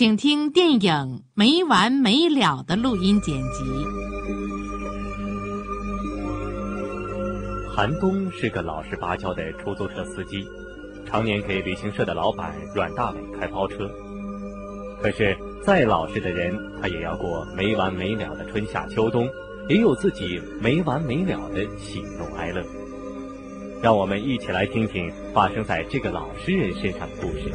请听电影《没完没了》的录音剪辑。韩东是个老实巴交的出租车司机，常年给旅行社的老板阮大伟开包车。可是，再老实的人，他也要过没完没了的春夏秋冬，也有自己没完没了的喜怒哀乐。让我们一起来听听发生在这个老实人身上的故事。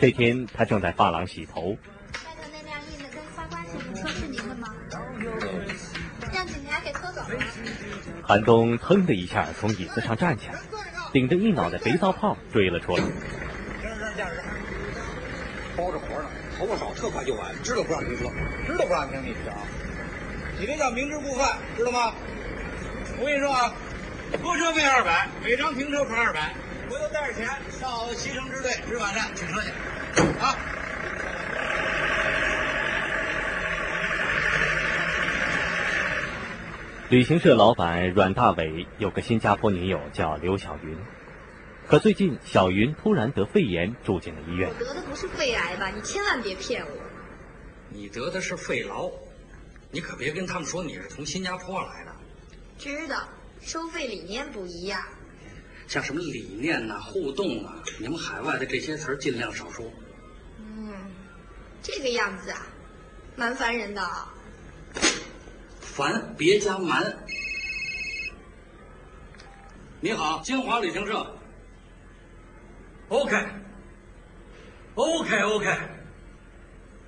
这天，他正在发廊洗头。外头那辆印的跟花瓜似的车是您的吗？让警察给拖走了。韩东腾的一下从椅子上站起来，顶着一脑袋肥皂泡追了出来。包着活呢，头发少，特快就完。知道不让停车，知道不让停，你知道？你这叫明知故犯，知道吗？我跟你说啊，拖车费二百，违章停车罚二百。回头带着钱到西城支队执法站取车去，啊！旅行社老板阮大伟有个新加坡女友叫刘小云，可最近小云突然得肺炎，住进了医院。我得的不是肺癌吧？你千万别骗我。你得的是肺痨，你可别跟他们说你是从新加坡来的。知道，收费理念不一样。像什么理念呐、互动啊，你们海外的这些词儿尽量少说。嗯，这个样子啊，蛮烦人的。烦，别加蛮。你好，金华旅行社。OK。OK OK。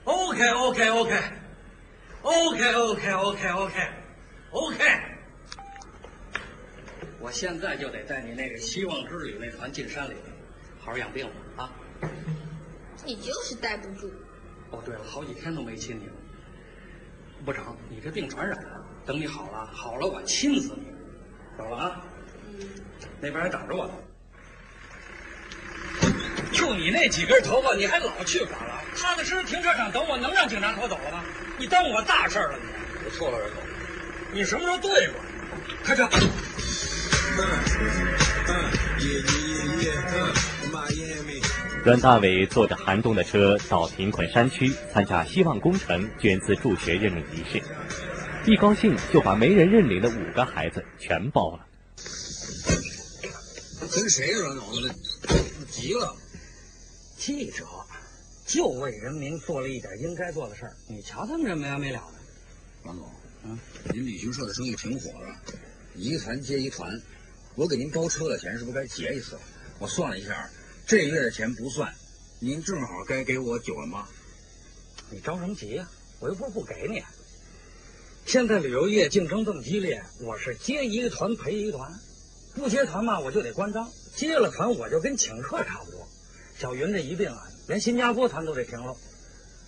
OK OK OK。OK OK OK OK。OK。我现在就得带你那个希望之旅那团进山里，好好养病了啊！你就是待不住。哦，对了，好几天都没亲你了。不成，你这病传染了，等你好了，好了我亲死你。走了啊！嗯。那边还等着我呢。就你那几根头发，你还老去法廊？踏踏实实停车场等我，能让警察拖走了吗？你耽误我大事了，你！我错了，人总。你什么时候对过？开车。阮大伟坐着韩东的车到贫困山区参加希望工程捐资助学任命仪式，一高兴就把没人认领的五个孩子全包了。跟谁说呢？急了！记者就为人民做了一点应该做的事儿，你瞧他们这没完没了的。王总，嗯，您旅行社的生意挺火的，一团接一团。我给您包车的钱是不是该结一次？我算了一下，这月的钱不算，您正好该给我九万八。你着什么急呀、啊？我又不是不给你。现在旅游业竞争这么激烈，我是接一个团赔一个团，不接团嘛我就得关张，接了团我就跟请客差不多。小云这一病啊，连新加坡团都得停了。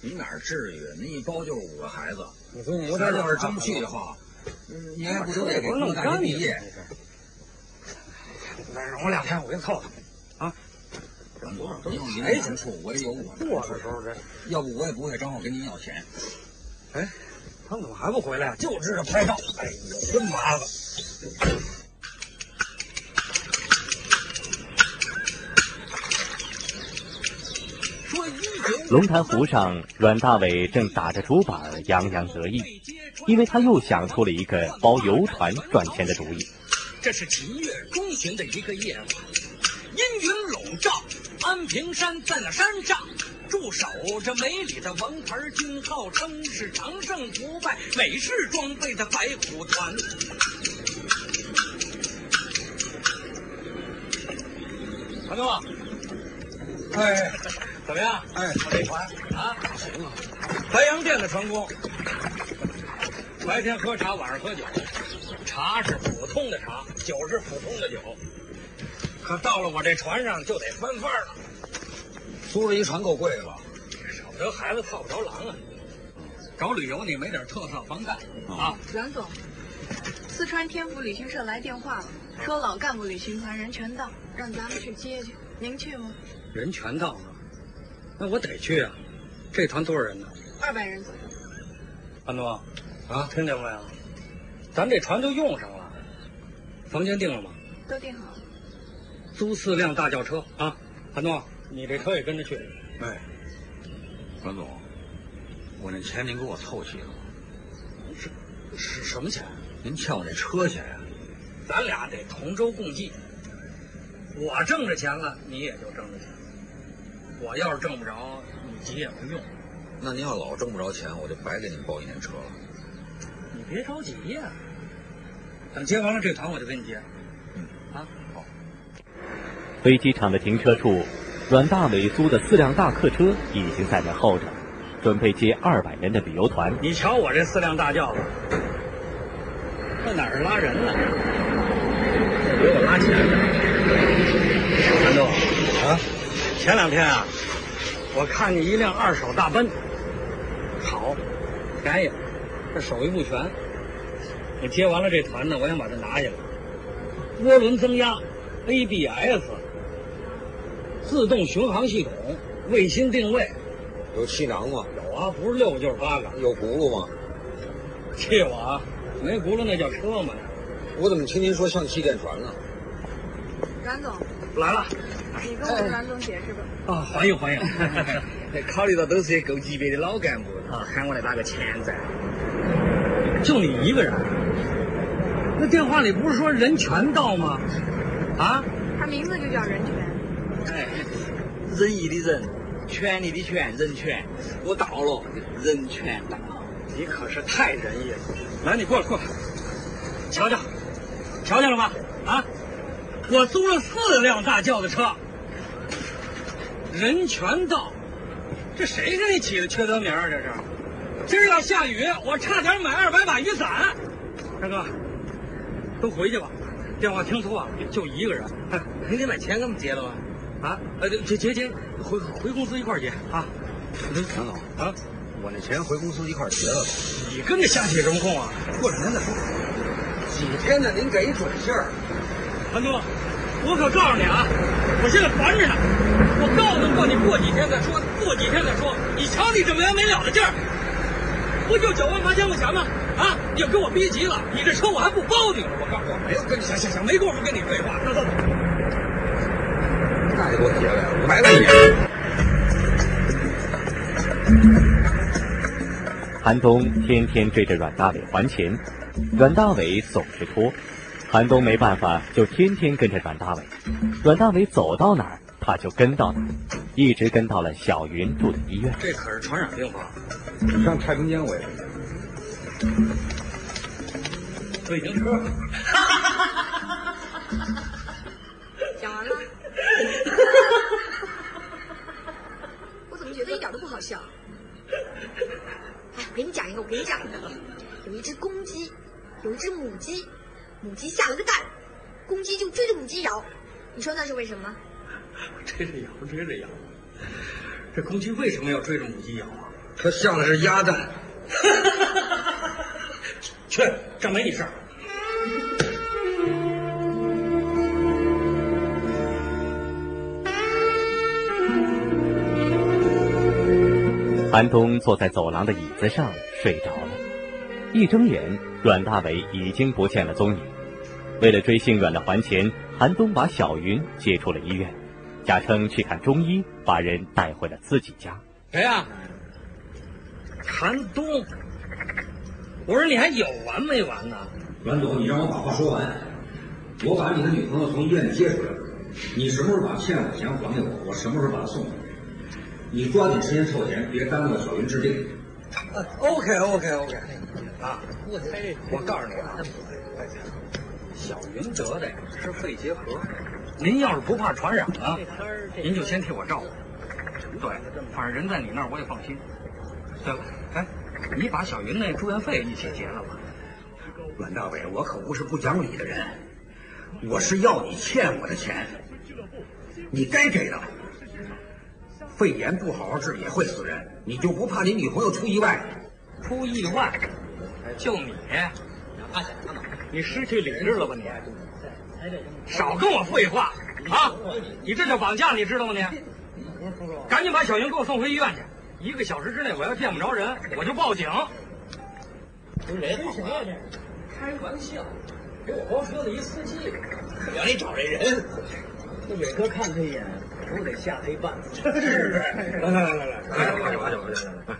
你哪至于？那一包就是五个孩子，你说你要是争气的话，嗯，你还不都得给弄大学毕业？再容我两天，我给你凑凑。啊，王总，您有您的处，我也有我的。过的时候这，要不我也不会正好跟您要钱。哎，他们怎么还不回来啊？就知道拍照。哎呀，真麻烦。龙潭湖上，阮大伟正打着竹板，洋洋得意，因为他又想出了一个包游船赚钱的主意。这是七月中旬的一个夜晚，阴云笼罩，安平山在那山上，驻守着梅里的王牌军，号称是长胜不败，美式装备的白虎团。韩东，哎，怎么样？哎，我这船啊，行啊，白洋淀的船工，白天喝茶，晚上喝酒，茶是普通的茶，酒是普通的酒。可到了我这船上就得翻番了。租了一船够贵吧，少不得孩子套不着狼啊。找旅游你没点特色防干啊？阮总，四川天府旅行社来电话了，说老干部旅行团人全到，让咱们去接去。您去吗？人全到了，那我得去啊。这团多少人呢？二百人左右。安东，啊，听见没有？咱这船都用上了，房间定了吗？都订好了。租四辆大轿车啊，韩东，你这车也跟着去。哎，阮总，我那钱您给我凑齐了吗？是是什么钱？您欠我那车钱呀？咱俩得同舟共济。我挣着钱了，你也就挣着钱。我要是挣不着，你急也没用。那您要老挣不着钱，我就白给您包一年车了。你别着急呀，等接完了这团，我就给你接。嗯，啊，好。飞机场的停车处，阮大伟租的四辆大客车已经在那候着，准备接二百人的旅游团。你瞧我这四辆大轿子，那哪是拉人呢？给我拉钱呢。韩东，啊，前两天啊，我看见一辆二手大奔，好，便宜，这手艺不全。我接完了这团呢，我想把它拿下来。涡轮增压，ABS，自动巡航系统，卫星定位，有气囊吗？有啊，不是六个就是八个。有轱辘吗？气我啊，没轱辘那叫车吗？我怎么听您说像气垫船呢？阮总来了，你跟我们阮总解释吧。啊，欢迎欢迎。考虑到都是些够级别的老干部啊，喊我来打个前站。就你一个人？那电话里不是说人全到吗？啊？他名字就叫人权。哎，仁义的仁，权利的权，人权。我到了，人权到。你可是太仁义了。来，你过来过来，瞧瞧，瞧见了吗？啊？我租了四辆大轿子车，人全到，这谁给你起的缺德名啊？这是，今儿要下雨，我差点买二百把雨伞。大哥，都回去吧，电话听错了，就一个人。你得把钱给我们结了吧？啊，呃，结结结，回回公司一块结啊。杨总啊，我那钱回公司一块结了吧。你跟着瞎起什么哄啊？过两天再说。几天呢？您给一准信儿。韩东，我可告诉你啊，我现在烦着呢。我告诉过你，过几天再说，过几天再说。你瞧你这没完没了的劲儿，不就九万八千块钱吗？啊，你要给我逼急了，你这车我还不包你了。我告诉你，没有跟你行行行，没工夫跟你废话。那走。那就给我结了，五百万一年。韩东天天追着阮大伟还钱，阮大伟总是拖。韩东没办法，就天天跟着阮大伟。阮大伟走到哪儿，他就跟到哪儿，一直跟到了小云住的医院。这可是传染病吧，上太平间我也是。自行车。讲完了。我怎么觉得一点都不好笑？哎，我给你讲一个，我给你讲一个。有一只公鸡，有一只母鸡。母鸡下了个蛋，公鸡就追着母鸡咬，你说那是为什么？追着咬，追着咬。这公鸡为什么要追着母鸡咬啊？它下的是鸭蛋。去，这没你事儿。韩东坐在走廊的椅子上睡着了，一睁眼，阮大伟已经不见了踪影。为了追姓阮的还钱，韩东把小云接出了医院，假称去看中医，把人带回了自己家。谁呀？韩东。我说你还有完没完呢？阮总，你让我把话说完。我把你的女朋友从医院里接出来，你什么时候把欠我的钱还给我？我什么时候把她送回去？你抓紧时间凑钱，别耽误了小云治病。OK OK OK，啊，我告诉你啊，小云得的呀是肺结核，您要是不怕传染啊，您就先替我照顾。对，反正人在你那儿我也放心。对了，哎，你把小云那住院费一起结了吧。阮大伟，我可不是不讲理的人，我是要你欠我的钱，你该给的。肺炎不好好治也会死人，你就不怕你女朋友出意外？出意外？就你？你失去理智了吧你？少跟我废话啊！你这叫绑架，你知道吗你？赶紧把小云给我送回医院去！一个小时之内我要见不着人，我就报警。谁谁啊这？开玩笑，给我包车的一司机，让你找这人，这伟哥看他一眼，都得吓他一半死。是，来来来来来，来我我我我，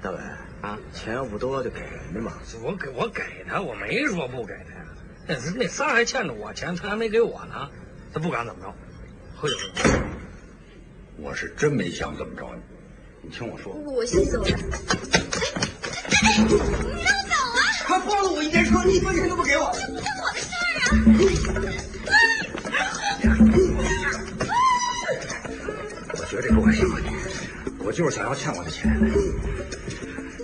大伟啊，钱要不多就给人家嘛。我给我给他，我没说不给他呀。那那仨还欠着我钱，他还没给我呢，他不敢怎么着。喝酒。我是真没想怎么着你，你听我说。我先走了。哎，你让我走啊！他包了我一天车，你一分钱都不给我。这不是我的事儿啊！我绝对不会伤害你，我就是想要欠我的钱。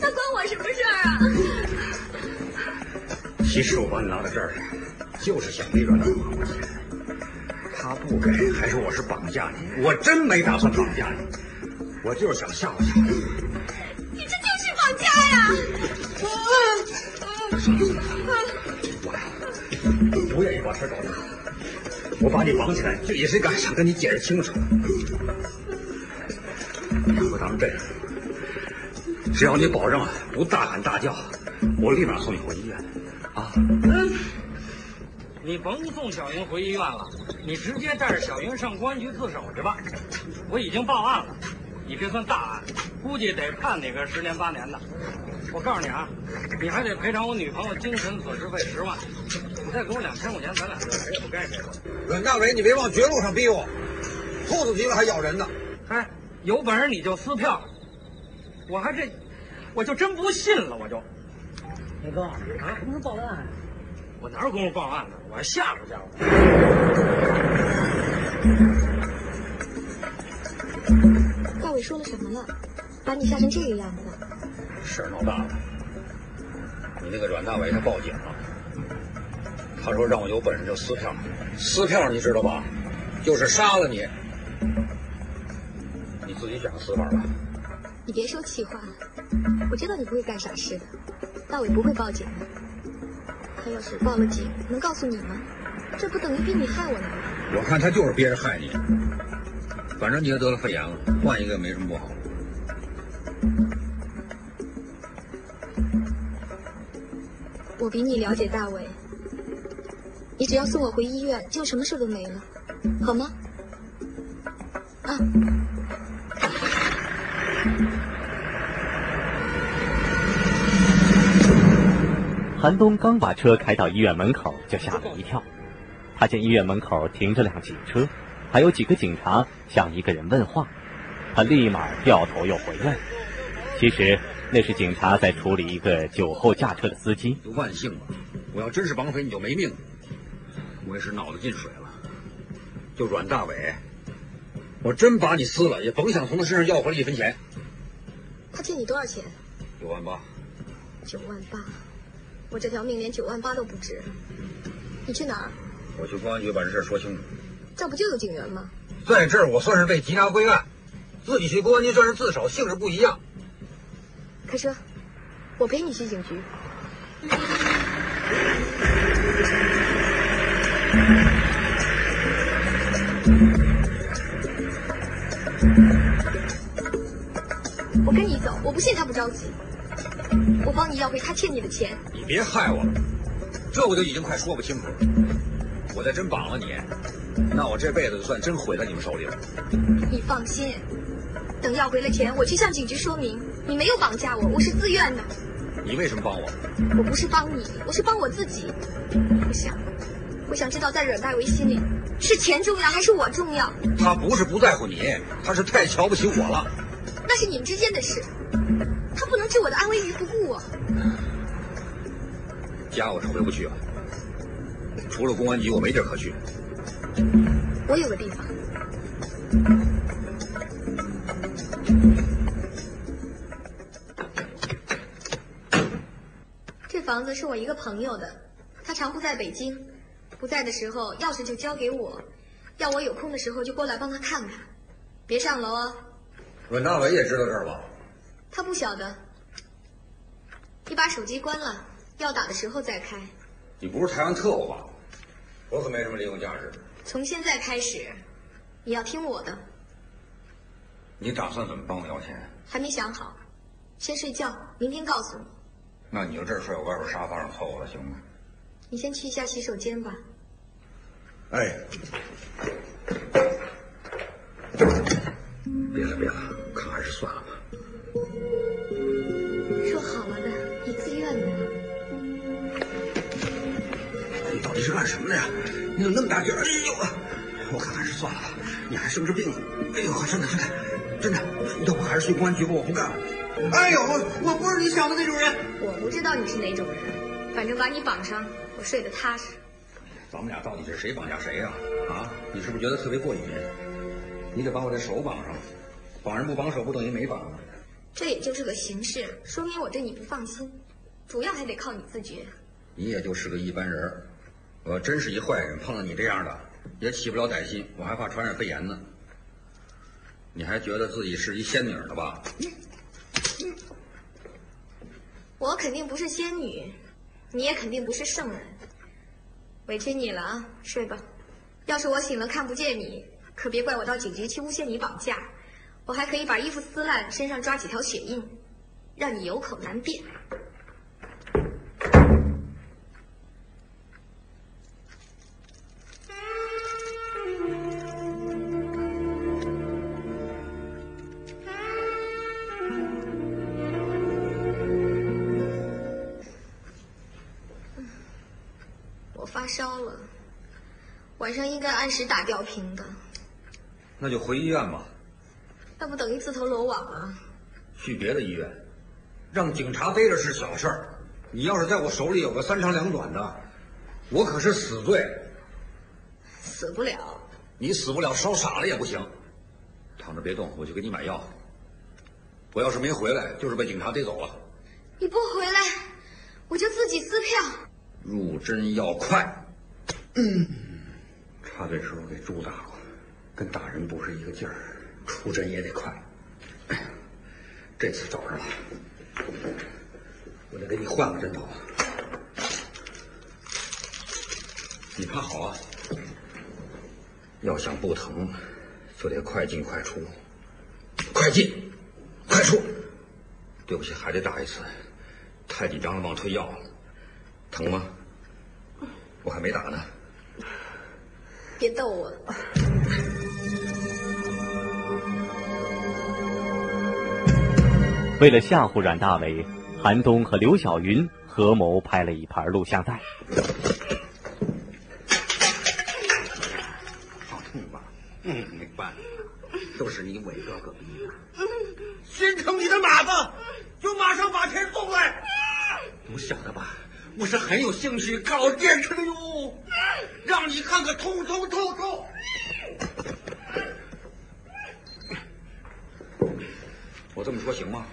那关我什么事儿啊？其实我把你拉到这儿来，就是想逼阮大还我钱。他不给，还说我是绑架你，我真没打算绑架你，我就是想吓唬吓唬你。你这就是绑架呀！我呀不愿意把事搞大，我把你绑起来，就也是敢想跟你解释清楚。要不咱们这样，只要你保证不大喊大叫，我立马送你回医院。啊，你甭送小云回医院了，你直接带着小云上公安局自首去吧。我已经报案了，你这算大案，估计得判你个十年八年的。我告诉你啊，你还得赔偿我女朋友精神损失费十万，你再给我两千块钱，咱俩就谁也不该谁了。阮大伟，你别往绝路上逼我，兔子急了还咬人呢。哎，有本事你就撕票，我还这，我就真不信了，我就。伟哥啊，什么时候报的案？我哪有功夫报案呢？我还吓唬吓唬。说了什么了？把你吓成这个样子？事儿闹大了，你那个阮大伟他报警了，他说让我有本事就撕票，撕票你知道吧？就是杀了你，你自己想个死法吧。你别说气话，我知道你不会干傻事的，大伟不会报警的。他要是报了警，能告诉你吗？这不等于逼你害我呢吗？我看他就是憋着害你，反正你也得了肺炎了，换一个没什么不好。我比你了解大伟，你只要送我回医院，就什么事都没了，好吗？啊。韩东刚把车开到医院门口，就吓了一跳。他见医院门口停着辆警车，还有几个警察向一个人问话，他立马掉头又回来。其实那是警察在处理一个酒后驾车的司机。万幸吧，我要真是绑匪，你就没命了。我也是脑子进水了。就阮大伟，我真把你撕了，也甭想从他身上要回来一分钱。他欠你多少钱？九万八。九万八，我这条命连九万八都不值。你去哪儿？我去公安局把这事说清楚。这不就有警员吗？在这儿我算是被缉拿归案，自己去公安局算是自首，性质不一样。开车，我陪你去警局。我跟你走，我不信他不着急。我帮你要回他欠你的钱。你别害我了，这我就已经快说不清楚了。我再真绑了你，那我这辈子就算真毁在你们手里了。你放心，等要回了钱，我去向警局说明你没有绑架我，我是自愿的。你为什么帮我？我不是帮你，我是帮我自己。我想，我想知道在阮大为心里，是钱重要还是我重要？他不是不在乎你，他是太瞧不起我了。那是你们之间的事，他不能置我的安危于不顾啊！家我是回不去了，除了公安局，我没地儿可去。我有个地方。这房子是我一个朋友的，他常不在北京，不在的时候钥匙就交给我，要我有空的时候就过来帮他看看。别上楼啊！阮大伟也知道这儿吧？他不晓得。你把手机关了，要打的时候再开。你不是台湾特务吧？我可没什么利用价值。从现在开始，你要听我的。你打算怎么帮我要钱？还没想好，先睡觉，明天告诉你。那你就这儿睡，我外边沙发上凑合了，行吗？你先去一下洗手间吧。哎，别了别了，看还是算了吧。是干什么的呀？你怎么那么大劲儿？哎呦，我看还是算了吧。你还生着病呢。哎呦，真的真的真的，要不还是去公安局吧？我不干了。哎呦，我我不是你想的那种人。我不知道你是哪种人，反正把你绑上，我睡得踏实。咱们俩到底是谁绑架谁呀？啊，你是不是觉得特别过瘾？你得把我这手绑上，绑人不绑手不等于没绑。这也就是个形式，说明我对你不放心，主要还得靠你自觉。你也就是个一般人，我真是一坏人，碰到你这样的也起不了歹心，我还怕传染肺炎呢。你还觉得自己是一仙女呢吧？我肯定不是仙女，你也肯定不是圣人，委屈你了啊！睡吧。要是我醒了看不见你，可别怪我到警局去诬陷你绑架。我还可以把衣服撕烂，身上抓几条血印，让你有口难辩。发烧了，晚上应该按时打吊瓶的。那就回医院吧。那不等于自投罗网啊？去别的医院，让警察逮着是小事儿，你要是在我手里有个三长两短的，我可是死罪。死不了。你死不了，烧傻了也不行。躺着别动，我去给你买药。我要是没回来，就是被警察逮走了。你不回来，我就自己撕票。入针要快。嗯，插队时候给猪打过，跟打人不是一个劲儿。出针也得快，这次找上了，我得给你换个针头。你趴好啊，要想不疼，就得快进快出，快进，快出。对不起，还得打一次，太紧张了，忘退药了。疼吗？我还没打呢。别逗我了。为了吓唬阮大伟，韩东和刘晓云合谋拍了一盘录像带。好痛吧？嗯，没办法，都是你伟哥哥逼的。心疼你的马子，就马上把钱送来。不晓得吧？我是很有兴趣搞电视的哟，让你看个通通透透。我这么说行吗？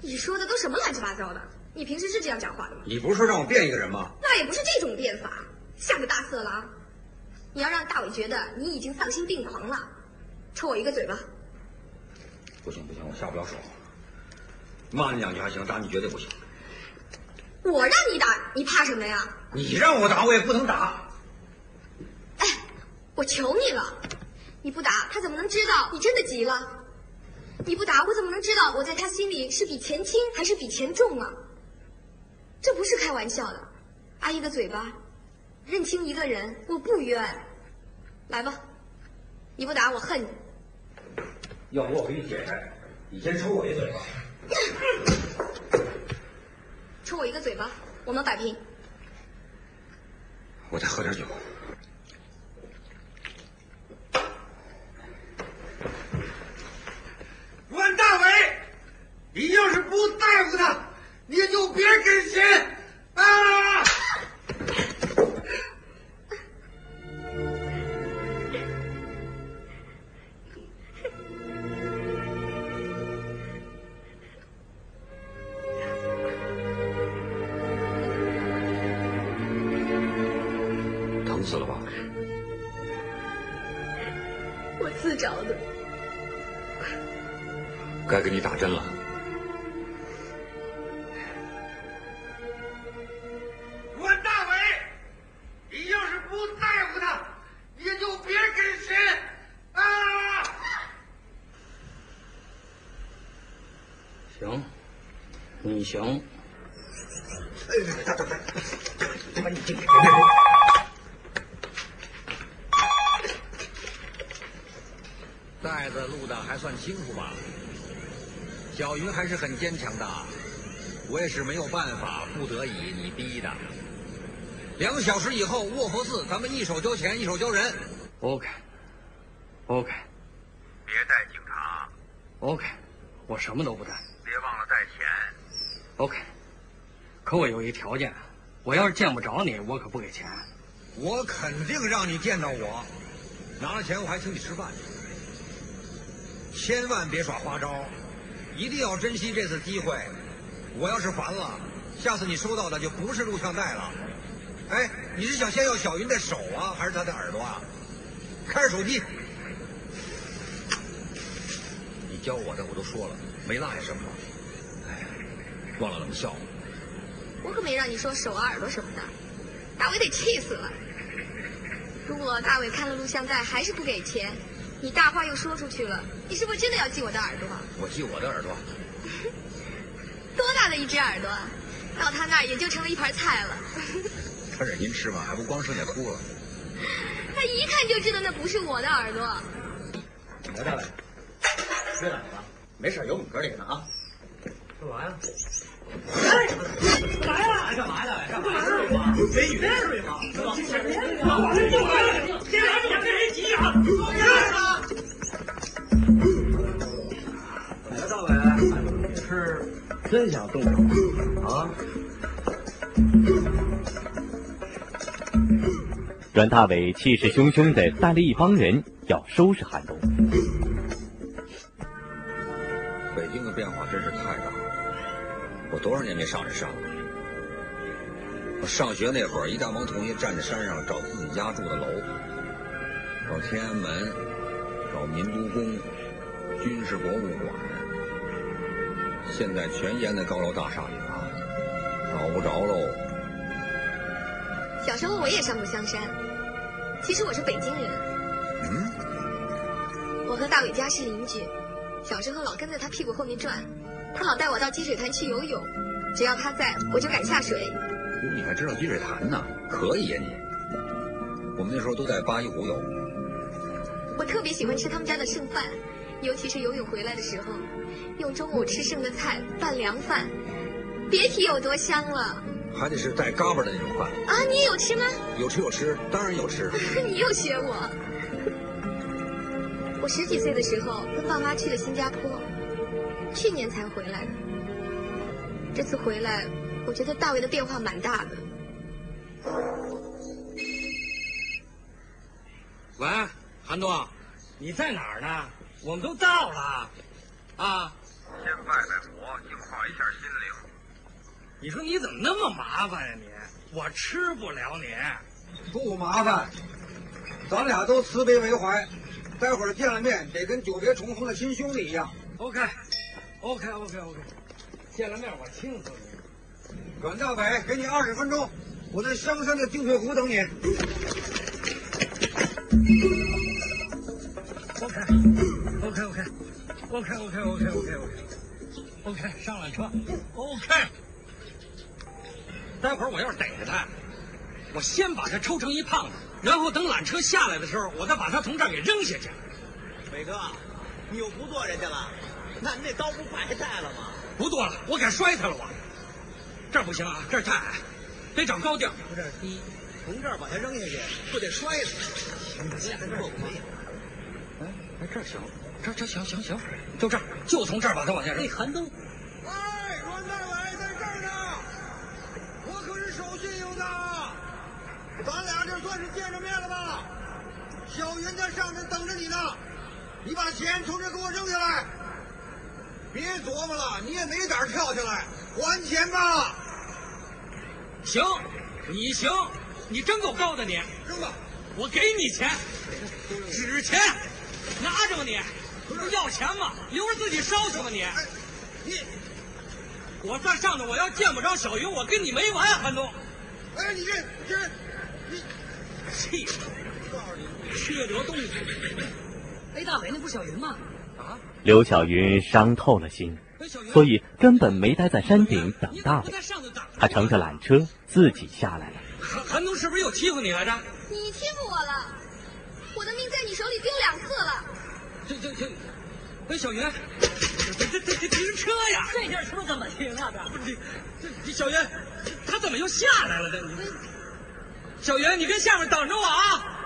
你说的都什么乱七八糟的？你平时是这样讲话的吗？你不是说让我变一个人吗？那也不是这种变法，像个大色狼。你要让大伟觉得你已经丧心病狂了，抽我一个嘴巴。不行不行，我下不了手。骂你两句还行，打你绝对不行。我让你打，你怕什么呀？你让我打，我也不能打。哎，我求你了，你不打，他怎么能知道你真的急了？你不打，我怎么能知道我在他心里是比钱轻还是比钱重啊？这不是开玩笑的，阿姨的嘴巴，认清一个人，我不冤。来吧，你不打我恨你。要不我给你解开，你先抽我一嘴巴。抽我一个嘴巴，我们摆平。我再喝点酒。阮大伟，你要是不在乎他，你就别给钱。啊。你行。哎，大大大，他妈你这个！袋子录的还算清楚吧？小云还是很坚强的，我也是没有办法，不得已你逼的。两个小时以后，卧佛寺，咱们一手交钱，一手交人。OK，OK，、别带警察，OK，我什么都不带。别忘了带钱。OK，可我有一条件，我要是见不着你，我可不给钱。我肯定让你见到我，拿了钱我还请你吃饭。千万别耍花招，一定要珍惜这次机会。我要是烦了，下次你收到的就不是录像带了。哎，你是想先要小云的手啊，还是她的耳朵啊？开着手机。你教我的我都说了，没落下什么。哎，忘了怎么笑。我可没让你说手啊耳朵什么的，大伟得气死了。如果大伟看了录像带还是不给钱，你大话又说出去了，你是不是真的要系我的耳朵？我系我的耳朵。多大的一只耳朵，到他那儿也就成了一盘菜了。他忍心吃吗？还不光剩下哭了。他一看就知道那不是我的耳朵。来，大伟，睡懒了？没事，有我们哥几个呢啊。干嘛呀？哎，干嘛呀？干嘛呀？干嘛呀？睡吗？美女睡吗？是吧？来，大伟，是真想动手啊？阮大伟气势汹汹地带了一帮人要收拾韩东。多少年没上这山了。我上学那会儿，一大帮同学站在山上找自己家住的楼，找天安门，找民族宫、军事博物馆，现在全淹在高楼大厦里了，找不着喽。小时候我也上过香山，其实我是北京人。嗯，我和大伟家是邻居，小时候老跟在他屁股后面转，他老带我到积水潭去游泳，只要他在，我就敢下水。你还知道积水潭呢？可以呀、你。我们那时候都在八一湖游。我特别喜欢吃他们家的剩饭，尤其是游泳回来的时候，用中午吃剩的菜拌凉饭，别提有多香了。还得是带嘎巴的那种饭。啊，你也有吃吗？有吃有吃，当然有吃。你又学我。我十几岁的时候跟爸妈去了新加坡，去年才回来的。这次回来，我觉得大卫的变化蛮大的。喂，韩东，你在哪儿呢？我们都到了，啊！先拜拜佛，净化一下心灵。你说你怎么那么麻烦呀、你？我吃不了你。不麻烦，咱俩都慈悲为怀，待会儿见了面得跟久别重逢的亲兄弟一样。OK，OK，OK，见了面我亲死你。阮大伟，给你二十分钟，我在香山的净水湖等你。OK，OK，OK，OK，OK，OK，OK，OK，上缆车。OK。待会儿我要是逮着他，我先把他抽成一胖子，然后等缆车下来的时候，我再把他从这儿给扔下去。伟哥，你又不坐人家了，那你那刀不白带了吗？不剁了，我敢摔他了我。这儿不行啊，这儿太矮，得找高地儿。有点低，从这儿把他扔下去，不得摔死？你俩跟这儿可以。哎哎，这儿行，这这行行行，就这儿，就从这儿把它往下扔。那寒冬，哎，阮大伟在这儿呢，我可是守信用的，咱俩这算是见着面了吧？小云在上面等着你呢，你把钱从这给我扔下来，别琢磨了，你也没胆跳下来，还钱吧。行，你行，你真够高的你。扔吧，我给你钱，纸钱。拿着吧你，不是要钱吗？留着自己烧去吧你。你，我在上头，我要见不着小云，我跟你没完啊，韩东。哎，你这这，你 气！告诉你，缺德东西。哎，大伟，那不是小云吗？啊！刘小云伤透了心，所以根本没待在山顶等大伟。他乘着缆车自己下来了。韩韩东是不是又欺负你来着？你欺负我了，我的命在你手里丢两次了。这这这，哎，小云，这这这这停车呀！这下车怎么停啊？这不是这这小云，他怎么又下来了？这小云，你跟下面等着我啊！